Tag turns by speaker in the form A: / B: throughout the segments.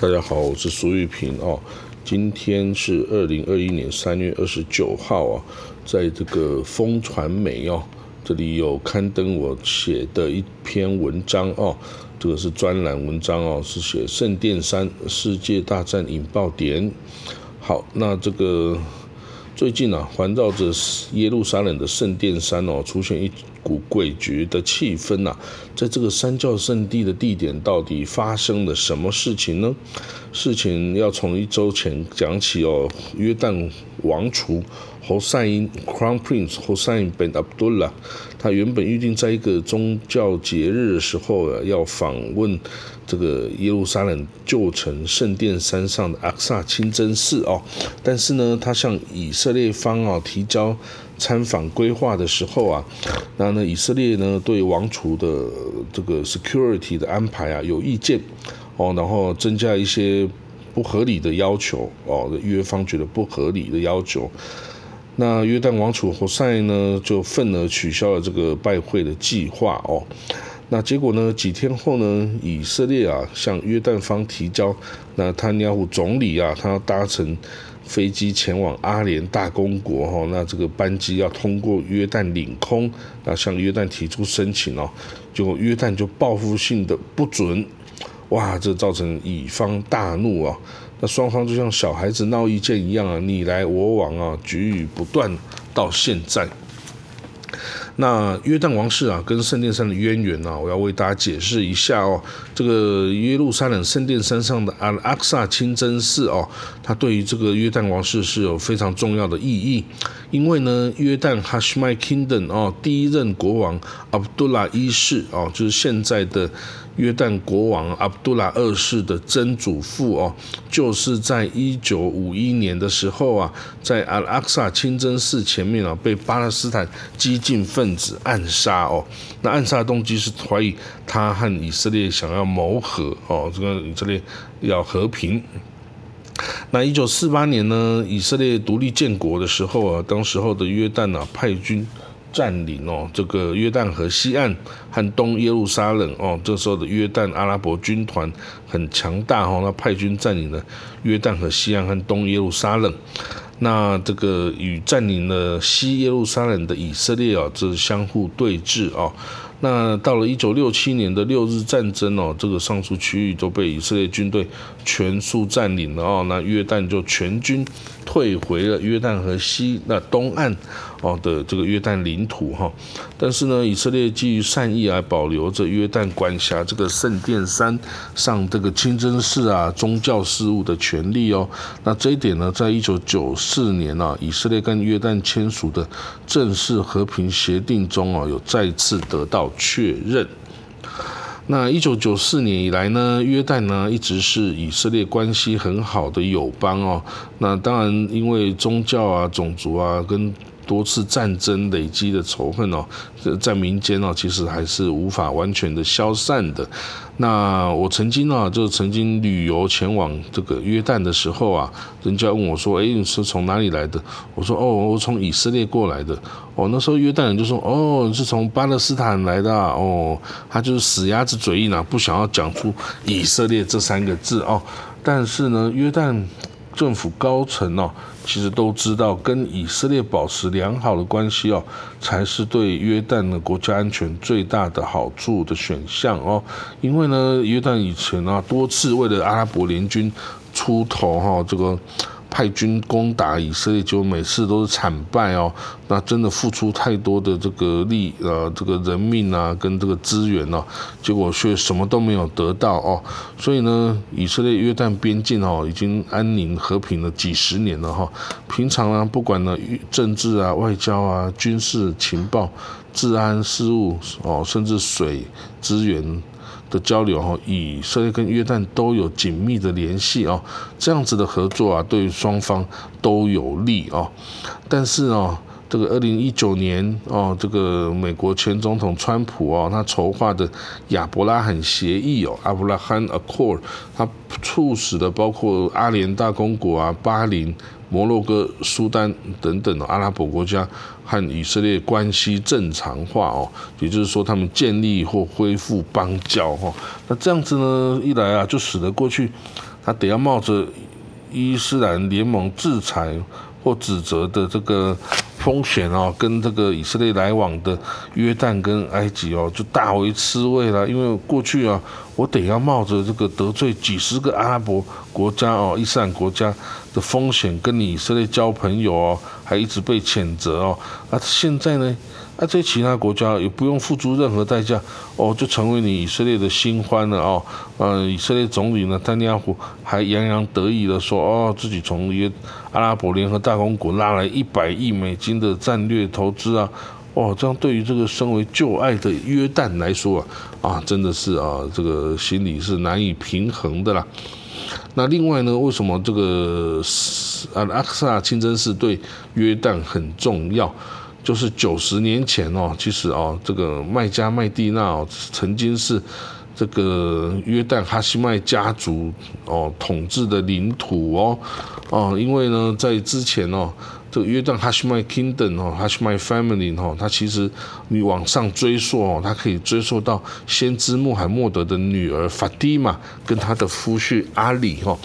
A: 大家好，我是苏玉平哦。今天是二零二一年三月二十九号啊，在这个风传媒哦，这里有刊登我写的一篇文章哦。这个是专栏文章哦，是写圣殿山世界大战引爆点。好，那这个最近啊，环绕着耶路撒冷的圣殿山哦，出现一。股诡谲的气氛呐，在这个三教圣地的地点，到底发生了什么事情呢？事情要从一周前讲起哦。约旦王储侯赛因 （Crown Prince） 侯赛因 bin Abdullah，他原本预定在一个宗教节日的时候啊，要访问这个耶路撒冷旧城圣殿山上的阿克萨清真寺哦。但是呢，他向以色列方啊提交。参访规划的时候啊，那呢，以色列呢对王储的这个 security 的安排啊有意见哦，然后增加一些不合理的要求哦，约方觉得不合理的要求，那约旦王储侯赛呢就愤而取消了这个拜会的计划哦，那结果呢几天后呢，以色列啊向约旦方提交，那他尼亚胡总理啊他要搭乘。飞机前往阿联大公国哈，那这个班机要通过约旦领空，那向约旦提出申请哦，结果约旦就报复性的不准，哇，这造成乙方大怒啊，那双方就像小孩子闹意见一样啊，你来我往啊，局语不断到现在。那约旦王室啊，跟圣殿山的渊源啊，我要为大家解释一下哦。这个耶路撒冷圣殿山上的阿阿克萨清真寺哦，它对于这个约旦王室是有非常重要的意义。因为呢，约旦 Hashemite Kingdom 哦，第一任国王阿卜杜拉一世哦，就是现在的。约旦国王阿卜杜拉二世的曾祖父哦，就是在一九五一年的时候啊，在阿阿克萨清真寺前面啊，被巴勒斯坦激进分子暗杀哦。那暗杀动机是怀疑他和以色列想要谋和哦，这个以色列要和平。那一九四八年呢，以色列独立建国的时候啊，当时候的约旦啊派军。占领哦，这个约旦河西岸和东耶路撒冷哦，这时候的约旦阿拉伯军团很强大哦，那派军占领了约旦河西岸和东耶路撒冷，那这个与占领了西耶路撒冷的以色列哦，这是相互对峙哦。那到了一九六七年的六日战争哦，这个上述区域都被以色列军队全数占领了哦，那约旦就全军退回了约旦河西那东岸哦的这个约旦领土哈。但是呢，以色列基于善意而保留着约旦管辖这个圣殿山上这个清真寺啊宗教事务的权利哦。那这一点呢，在一九九四年啊，以色列跟约旦签署的正式和平协定中啊，有再次得到。确认。那一九九四年以来呢，约旦呢一直是以色列关系很好的友邦哦。那当然，因为宗教啊、种族啊跟。多次战争累积的仇恨哦，在民间哦，其实还是无法完全的消散的。那我曾经呢，就曾经旅游前往这个约旦的时候啊，人家问我说：“哎，你是从哪里来的？”我说：“哦，我从以色列过来的。”哦，那时候约旦人就说：“哦，是从巴勒斯坦来的。”哦，他就是死鸭子嘴硬啊，不想要讲出以色列这三个字哦。但是呢，约旦。政府高层哦，其实都知道，跟以色列保持良好的关系哦，才是对约旦的国家安全最大的好处的选项哦。因为呢，约旦以前啊多次为了阿拉伯联军出头哈，这个。派军攻打以色列，就每次都是惨败哦。那真的付出太多的这个力呃，这个人命啊，跟这个资源哦，结果却什么都没有得到哦。所以呢，以色列约旦边境哦，已经安宁和平了几十年了哈。平常呢，不管呢政治啊、外交啊、军事情报、治安事务哦，甚至水资源。的交流哈，以色列跟约旦都有紧密的联系哦，这样子的合作啊，对双方都有利哦。但是哦，这个二零一九年哦，这个美国前总统川普哦，他筹划的亚伯拉罕协议哦，阿布拉罕 Accord，他促使了包括阿联大公国啊、巴林。摩洛哥、苏丹等等的阿拉伯国家和以色列关系正常化哦，也就是说，他们建立或恢复邦交哈。那这样子呢，一来啊，就使得过去他得要冒着伊斯兰联盟制裁或指责的这个风险哦，跟这个以色列来往的约旦跟埃及哦，就大为吃味了。因为过去啊，我得要冒着这个得罪几十个阿拉伯国家哦，伊斯兰国家的风险，跟你以色列交朋友哦，还一直被谴责哦。那现在呢？那这些其他国家也不用付出任何代价哦，就成为你以色列的新欢了哦。呃，以色列总理呢，丹尼亚胡还洋洋得意的说哦，自己从一个阿拉伯联合大公国拉来一百亿美金的战略投资啊。哦，这样对于这个身为旧爱的约旦来说啊，啊，真的是啊，这个心里是难以平衡的啦。那另外呢，为什么这个啊阿克萨清真寺对约旦很重要？就是九十年前哦，其实哦，这个麦加麦地那哦，曾经是这个约旦哈希麦家族哦统治的领土哦，哦，因为呢，在之前哦，这个约旦哈希麦 kingdom 哦，哈希麦 family 哦，它其实你往上追溯哦，它可以追溯到先知穆罕默德的女儿法蒂玛跟他的夫婿阿里哈。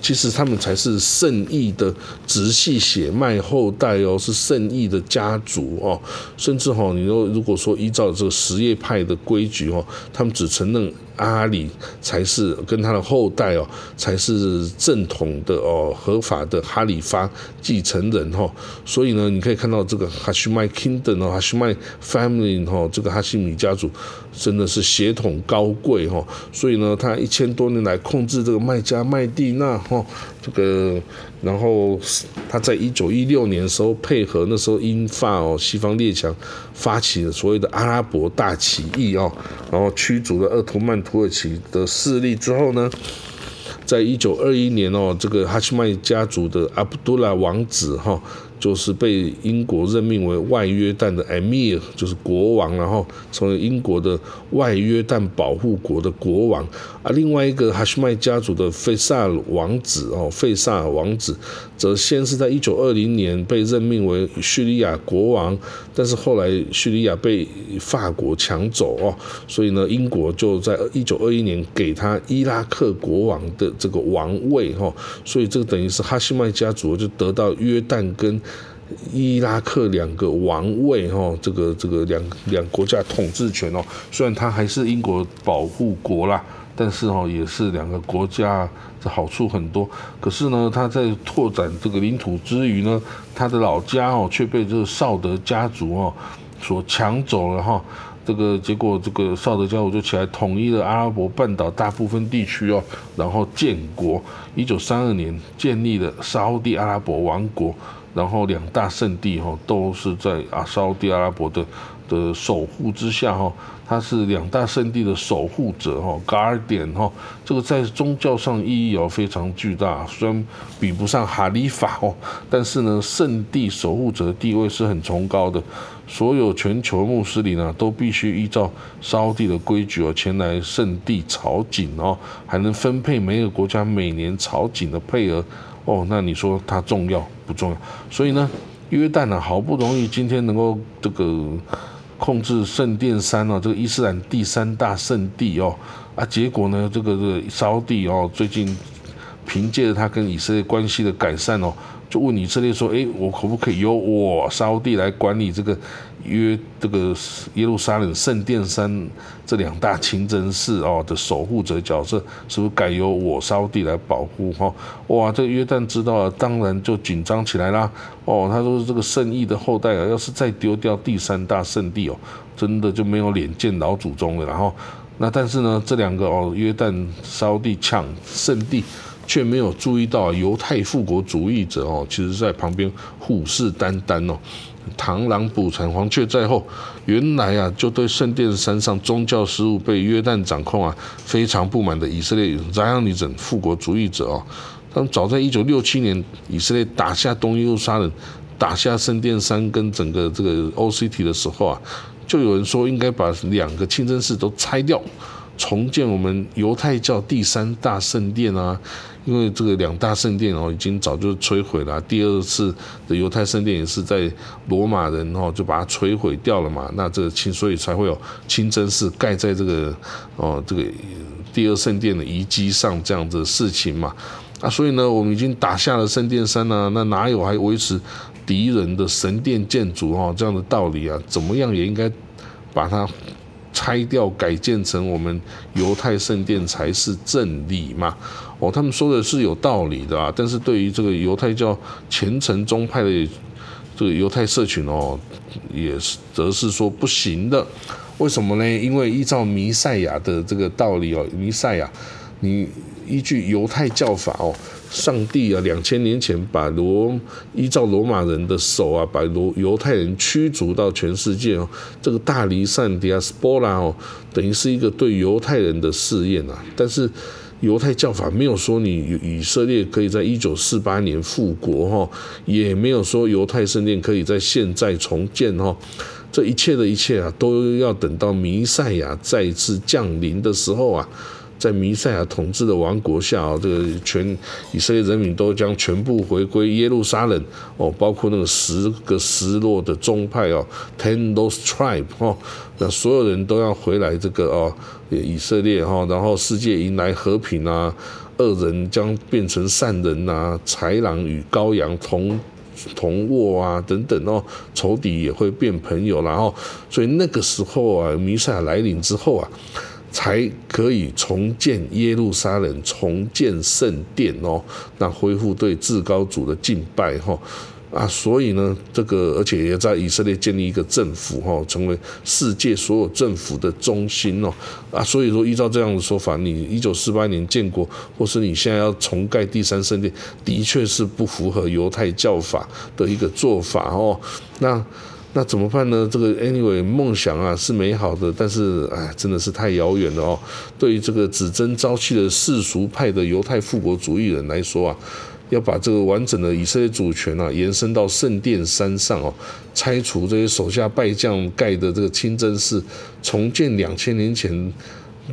A: 其实他们才是圣裔的直系血脉后代哦，是圣裔的家族哦，甚至哈，你说如果说依照这个什叶派的规矩哦，他们只承认。阿里才是跟他的后代哦，才是正统的哦，合法的哈里发继承人哈。所以呢，你可以看到这个哈希麦 kingdom 哦，哈希麦 family 哈，这个哈希米家族真的是血统高贵哈。所以呢，他一千多年来控制这个麦加麦地那哈，这个。然后他在一九一六年的时候，配合那时候英法哦西方列强发起的所谓的阿拉伯大起义哦，然后驱逐了鄂图曼土耳其的势力之后呢，在一九二一年哦，这个哈希曼家族的阿卜杜拉王子哈。就是被英国任命为外约旦的 Emir，就是国王，然后成为英国的外约旦保护国的国王。啊，另外一个哈希麦家族的费萨尔王子哦，费萨尔王子则先是在一九二零年被任命为叙利亚国王，但是后来叙利亚被法国抢走哦，所以呢，英国就在一九二一年给他伊拉克国王的这个王位哈，所以这个等于是哈希麦家族就得到约旦跟。伊拉克两个王位哦，这个这个两两国家统治权哦，虽然它还是英国保护国啦，但是哦也是两个国家的好处很多。可是呢，他在拓展这个领土之余呢，他的老家哦却被这个绍德家族哦所抢走了哈。这个结果，这个绍德家族就起来统一了阿拉伯半岛大部分地区哦，然后建国。一九三二年建立了沙地阿拉伯王国。然后两大圣地哈都是在啊沙地阿拉伯的的守护之下哈，他是两大圣地的守护者哈，guardian 哈，这个在宗教上意义哦非常巨大，虽然比不上哈利法哦，但是呢，圣地守护者的地位是很崇高的，所有全球穆斯林呢都必须依照沙地的规矩哦前来圣地朝觐哦，还能分配每个国家每年朝觐的配额。哦，那你说它重要不重要？所以呢，约旦呢，好不容易今天能够这个控制圣殿山哦，这个伊斯兰第三大圣地哦，啊，结果呢，这个这个沙地哦，最近凭借着他跟以色列关系的改善哦。就问以色列说：“哎，我可不可以由我沙地来管理这个约这个耶路撒冷圣殿山这两大清真寺哦的守护者角色，是不是改由我沙地来保护？哈，哇，这个约旦知道了，当然就紧张起来啦。哦，他说这个圣裔的后代啊，要是再丢掉第三大圣地哦，真的就没有脸见老祖宗了。然后，那但是呢，这两个哦，约旦沙地抢圣地。”却没有注意到犹太复国主义者哦，其实在旁边虎视眈眈哦，螳螂捕蝉，黄雀在后。原来啊，就对圣殿山上宗教事务被约旦掌控啊，非常不满的以色列扎央尼整复国主义者哦，他们早在一九六七年，以色列打下东耶路撒冷，打下圣殿山跟整个这个 OCT 的时候啊，就有人说应该把两个清真寺都拆掉。重建我们犹太教第三大圣殿啊，因为这个两大圣殿哦，已经早就摧毁了。第二次的犹太圣殿也是在罗马人哦就把它摧毁掉了嘛。那这个清，所以才会有清真寺盖在这个哦这个第二圣殿的遗迹上这样的事情嘛。啊，所以呢，我们已经打下了圣殿山呢，那哪有还维持敌人的神殿建筑哦这样的道理啊？怎么样也应该把它拆掉，改建成我们犹太圣殿才是正理嘛？哦，他们说的是有道理的啊，但是对于这个犹太教虔诚宗派的这个犹太社群哦，也是则是说不行的。为什么呢？因为依照弥赛亚的这个道理哦，弥赛亚。你依据犹太教法哦，上帝啊，两千年前把罗依照罗马人的手啊，把罗犹太人驱逐到全世界哦，这个大离散迪亚斯波拉哦，等于是一个对犹太人的试验啊。但是犹太教法没有说你以色列可以在一九四八年复国哈，也没有说犹太圣殿可以在现在重建哈。这一切的一切啊，都要等到弥赛亚再次降临的时候啊。在弥赛亚统治的王国下，这个全以色列人民都将全部回归耶路撒冷哦，包括那个十个失落的宗派哦，ten those tribe 哦，那所有人都要回来这个哦，以色列哈，然后世界迎来和平啊，恶人将变成善人呐，豺狼与羔羊同同卧啊，等等哦，仇敌也会变朋友，然后所以那个时候啊，弥赛亚来临之后啊。才可以重建耶路撒冷，重建圣殿哦，那恢复对至高主的敬拜哈啊，所以呢，这个而且也在以色列建立一个政府哈，成为世界所有政府的中心哦啊，所以说依照这样的说法，你一九四八年建国，或是你现在要重盖第三圣殿，的确是不符合犹太教法的一个做法哦，那。那怎么办呢？这个 anyway 梦想啊是美好的，但是哎，真的是太遥远了哦。对于这个只争朝气的世俗派的犹太复国主义人来说啊，要把这个完整的以色列主权啊延伸到圣殿山上哦，拆除这些手下败将盖的这个清真寺，重建两千年前。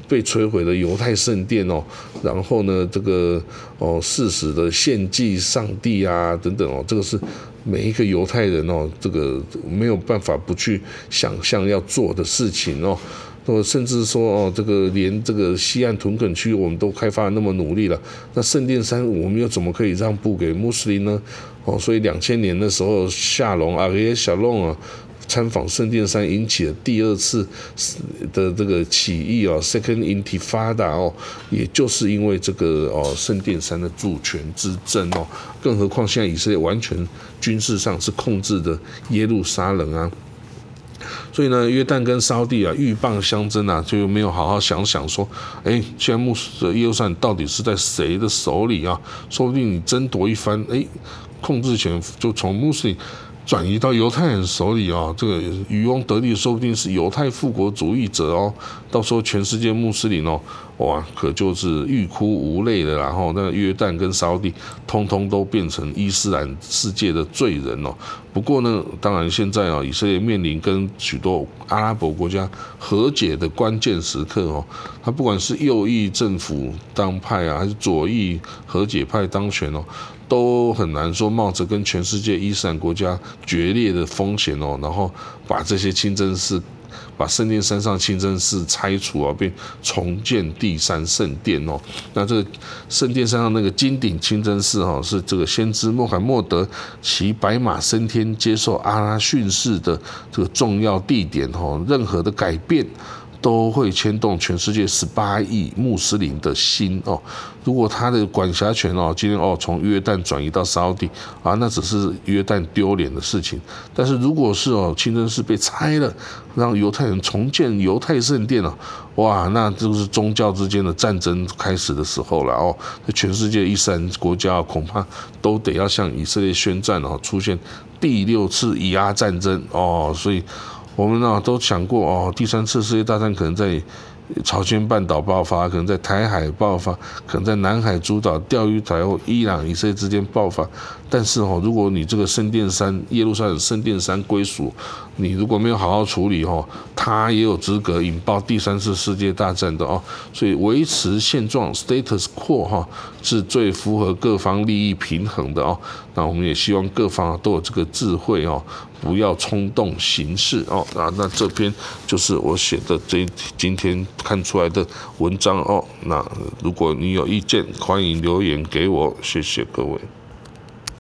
A: 被摧毁的犹太圣殿哦，然后呢，这个哦，誓死的献祭上帝啊，等等哦，这个是每一个犹太人哦，这个没有办法不去想象要做的事情哦。那甚至说哦，这个连这个西岸屯垦区我们都开发那么努力了，那圣殿山我们又怎么可以让步给穆斯林呢？哦，所以两千年的时候，夏隆啊，耶小龙啊。参访圣殿山引起了第二次的这个起义哦，Second Intifada 哦，也就是因为这个哦圣殿山的主权之争哦，更何况现在以色列完全军事上是控制的耶路撒冷啊，所以呢，约旦跟沙地啊鹬蚌相争啊，就没有好好想想说，哎，现在穆斯耶路撒冷到底是在谁的手里啊？说不定你争夺一番，哎，控制权就从穆斯林。转移到犹太人手里啊，这个渔翁得利，说不定是犹太复国主义者哦。到时候全世界穆斯林哦，哇，可就是欲哭无泪的。然后那约旦跟沙地，通通都变成伊斯兰世界的罪人哦。不过呢，当然现在啊，以色列面临跟许多阿拉伯国家和解的关键时刻哦。他不管是右翼政府当派啊，还是左翼和解派当权哦。都很难说冒着跟全世界伊斯兰国家决裂的风险哦，然后把这些清真寺、把圣殿山上清真寺拆除啊，并重建第三圣殿哦。那这个圣殿山上那个金顶清真寺哈，是这个先知穆罕默德骑白马升天接受阿拉训示的这个重要地点哦。任何的改变。都会牵动全世界十八亿穆斯林的心哦。如果他的管辖权哦，今天哦从约旦转移到沙地啊，那只是约旦丢脸的事情。但是如果是哦清真寺被拆了，让犹太人重建犹太圣殿哦，哇，那就是宗教之间的战争开始的时候了哦。那全世界伊斯兰国家恐怕都得要向以色列宣战哦，出现第六次以阿战争哦，所以。我们呢都想过哦，第三次世界大战可能在朝鲜半岛爆发，可能在台海爆发，可能在南海诸岛、钓鱼台或伊朗、以色列之间爆发。但是哦，如果你这个圣殿山耶路撒冷圣殿山归属你如果没有好好处理哦，它也有资格引爆第三次世界大战的哦。所以维持现状 （status quo） 哈，是最符合各方利益平衡的哦。那我们也希望各方都有这个智慧哦，不要冲动行事哦。啊，那这篇就是我写的这今天看出来的文章哦。那如果你有意见，欢迎留言给我，谢谢各位。